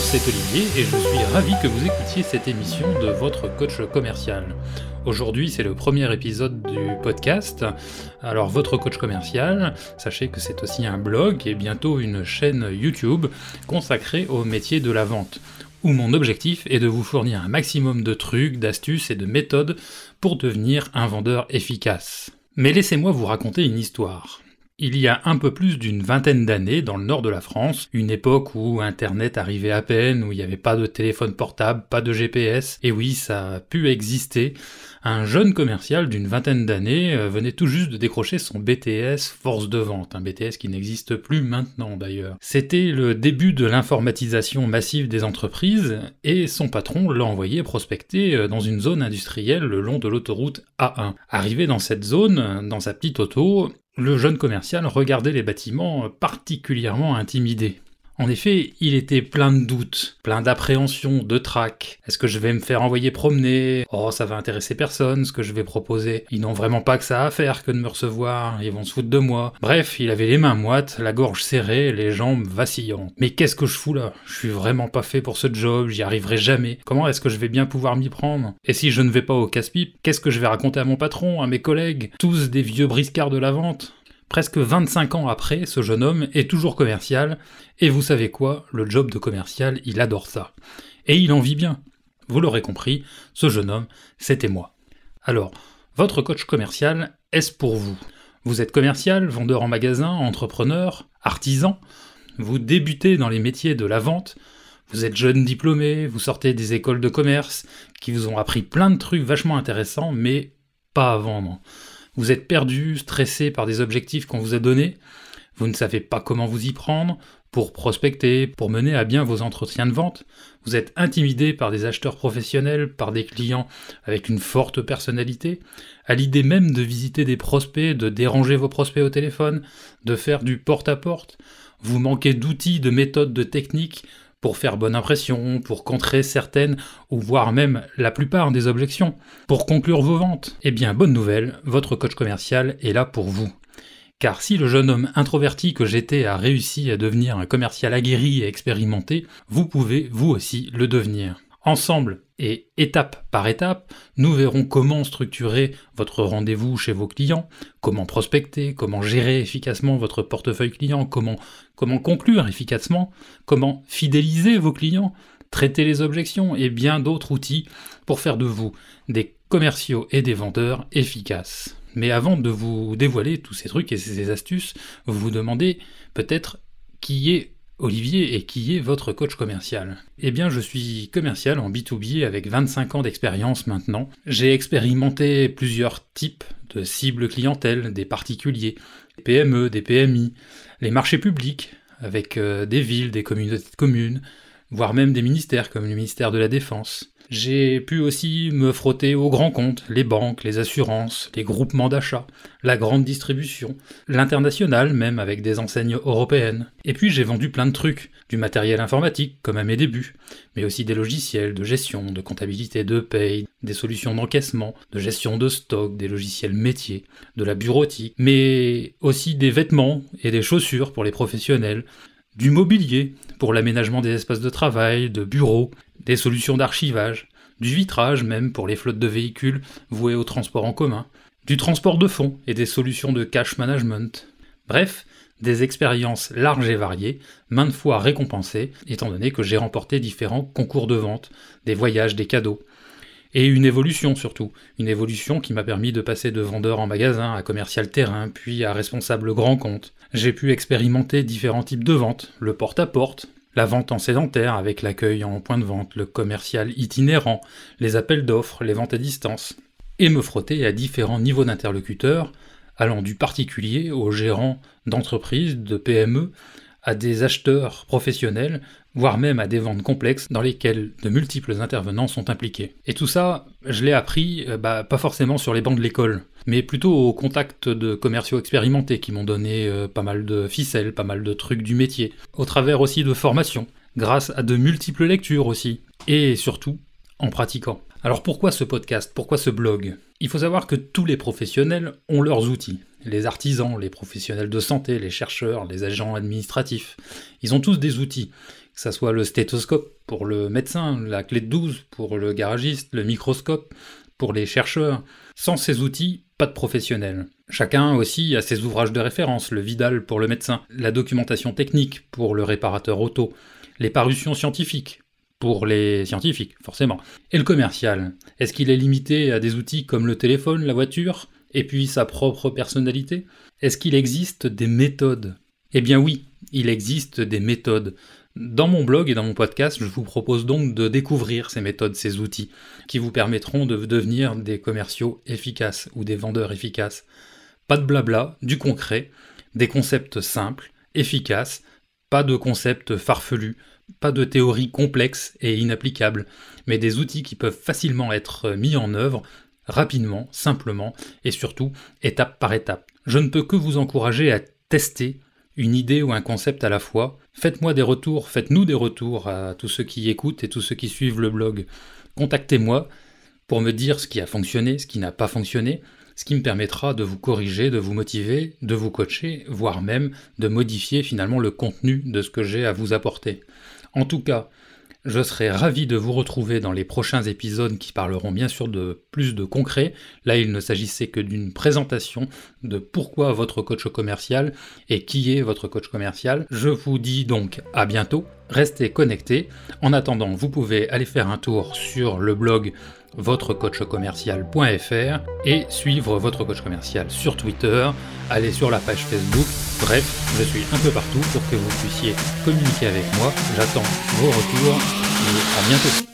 C'est Olivier et je suis ravi que vous écoutiez cette émission de votre coach commercial. Aujourd'hui, c'est le premier épisode du podcast. Alors, votre coach commercial, sachez que c'est aussi un blog et bientôt une chaîne YouTube consacrée au métier de la vente, où mon objectif est de vous fournir un maximum de trucs, d'astuces et de méthodes pour devenir un vendeur efficace. Mais laissez-moi vous raconter une histoire. Il y a un peu plus d'une vingtaine d'années, dans le nord de la France, une époque où Internet arrivait à peine, où il n'y avait pas de téléphone portable, pas de GPS, et oui, ça a pu exister, un jeune commercial d'une vingtaine d'années euh, venait tout juste de décrocher son BTS force de vente, un BTS qui n'existe plus maintenant d'ailleurs. C'était le début de l'informatisation massive des entreprises, et son patron l'a envoyé prospecter euh, dans une zone industrielle le long de l'autoroute A1. Arrivé dans cette zone, dans sa petite auto, le jeune commercial regardait les bâtiments particulièrement intimidé. En effet, il était plein de doutes, plein d'appréhension, de trac. Est-ce que je vais me faire envoyer promener? Oh, ça va intéresser personne ce que je vais proposer. Ils n'ont vraiment pas que ça à faire que de me recevoir, ils vont se foutre de moi. Bref, il avait les mains moites, la gorge serrée, les jambes vacillantes. Mais qu'est-ce que je fous là? Je suis vraiment pas fait pour ce job, j'y arriverai jamais. Comment est-ce que je vais bien pouvoir m'y prendre? Et si je ne vais pas au casse-pipe, qu'est-ce que je vais raconter à mon patron, à mes collègues? Tous des vieux briscards de la vente Presque 25 ans après, ce jeune homme est toujours commercial, et vous savez quoi, le job de commercial, il adore ça. Et il en vit bien. Vous l'aurez compris, ce jeune homme, c'était moi. Alors, votre coach commercial, est-ce pour vous? Vous êtes commercial, vendeur en magasin, entrepreneur, artisan? Vous débutez dans les métiers de la vente? Vous êtes jeune diplômé, vous sortez des écoles de commerce qui vous ont appris plein de trucs vachement intéressants, mais pas à vendre. Vous êtes perdu, stressé par des objectifs qu'on vous a donnés, vous ne savez pas comment vous y prendre pour prospecter, pour mener à bien vos entretiens de vente, vous êtes intimidé par des acheteurs professionnels, par des clients avec une forte personnalité, à l'idée même de visiter des prospects, de déranger vos prospects au téléphone, de faire du porte-à-porte, vous manquez d'outils, de méthodes, de techniques pour faire bonne impression, pour contrer certaines ou voire même la plupart des objections, pour conclure vos ventes. Eh bien, bonne nouvelle, votre coach commercial est là pour vous. Car si le jeune homme introverti que j'étais a réussi à devenir un commercial aguerri et expérimenté, vous pouvez vous aussi le devenir. Ensemble et étape par étape, nous verrons comment structurer votre rendez-vous chez vos clients, comment prospecter, comment gérer efficacement votre portefeuille client, comment, comment conclure efficacement, comment fidéliser vos clients, traiter les objections et bien d'autres outils pour faire de vous des commerciaux et des vendeurs efficaces. Mais avant de vous dévoiler tous ces trucs et ces astuces, vous vous demandez peut-être qui est Olivier, et qui est votre coach commercial Eh bien, je suis commercial en B2B avec 25 ans d'expérience maintenant. J'ai expérimenté plusieurs types de cibles clientèle, des particuliers, des PME, des PMI, les marchés publics, avec euh, des villes, des communautés de communes, voire même des ministères comme le ministère de la Défense. J'ai pu aussi me frotter aux grands comptes, les banques, les assurances, les groupements d'achat, la grande distribution, l'international même avec des enseignes européennes. Et puis j'ai vendu plein de trucs, du matériel informatique comme à mes débuts, mais aussi des logiciels de gestion, de comptabilité de paye, des solutions d'encaissement, de gestion de stock, des logiciels métiers, de la bureautique, mais aussi des vêtements et des chaussures pour les professionnels, du mobilier pour l'aménagement des espaces de travail, de bureaux, des solutions d'archivage, du vitrage même pour les flottes de véhicules voués au transport en commun, du transport de fonds et des solutions de cash management. Bref, des expériences larges et variées, maintes fois récompensées, étant donné que j'ai remporté différents concours de vente, des voyages, des cadeaux. Et une évolution surtout, une évolution qui m'a permis de passer de vendeur en magasin à commercial terrain, puis à responsable grand compte. J'ai pu expérimenter différents types de ventes, le porte-à-porte, la vente en sédentaire avec l'accueil en point de vente, le commercial itinérant, les appels d'offres, les ventes à distance, et me frotter à différents niveaux d'interlocuteurs, allant du particulier au gérant d'entreprises, de PME, à des acheteurs professionnels, voire même à des ventes complexes dans lesquelles de multiples intervenants sont impliqués. Et tout ça, je l'ai appris euh, bah, pas forcément sur les bancs de l'école, mais plutôt au contact de commerciaux expérimentés qui m'ont donné euh, pas mal de ficelles, pas mal de trucs du métier, au travers aussi de formations, grâce à de multiples lectures aussi, et surtout en pratiquant. Alors pourquoi ce podcast? Pourquoi ce blog? Il faut savoir que tous les professionnels ont leurs outils. Les artisans, les professionnels de santé, les chercheurs, les agents administratifs, ils ont tous des outils que ça soit le stéthoscope pour le médecin, la clé de 12 pour le garagiste, le microscope pour les chercheurs. Sans ces outils, pas de professionnel. Chacun aussi a ses ouvrages de référence, le Vidal pour le médecin, la documentation technique pour le réparateur auto, les parutions scientifiques pour les scientifiques, forcément. Et le commercial, est-ce qu'il est limité à des outils comme le téléphone, la voiture, et puis sa propre personnalité? Est-ce qu'il existe des méthodes? Eh bien oui, il existe des méthodes. Dans mon blog et dans mon podcast, je vous propose donc de découvrir ces méthodes, ces outils, qui vous permettront de devenir des commerciaux efficaces ou des vendeurs efficaces. Pas de blabla, du concret, des concepts simples, efficaces, pas de concepts farfelus, pas de théories complexes et inapplicables, mais des outils qui peuvent facilement être mis en œuvre rapidement, simplement et surtout étape par étape. Je ne peux que vous encourager à tester une idée ou un concept à la fois. Faites-moi des retours, faites-nous des retours à tous ceux qui écoutent et tous ceux qui suivent le blog. Contactez-moi pour me dire ce qui a fonctionné, ce qui n'a pas fonctionné, ce qui me permettra de vous corriger, de vous motiver, de vous coacher, voire même de modifier finalement le contenu de ce que j'ai à vous apporter. En tout cas, je serai ravi de vous retrouver dans les prochains épisodes qui parleront bien sûr de plus de concret. Là, il ne s'agissait que d'une présentation de pourquoi votre coach commercial et qui est votre coach commercial. Je vous dis donc à bientôt. Restez connectés. En attendant, vous pouvez aller faire un tour sur le blog votrecoachcommercial.fr et suivre votre coach commercial sur Twitter, aller sur la page Facebook. Bref, je suis un peu partout pour que vous puissiez communiquer avec moi. J'attends vos retours et à bientôt.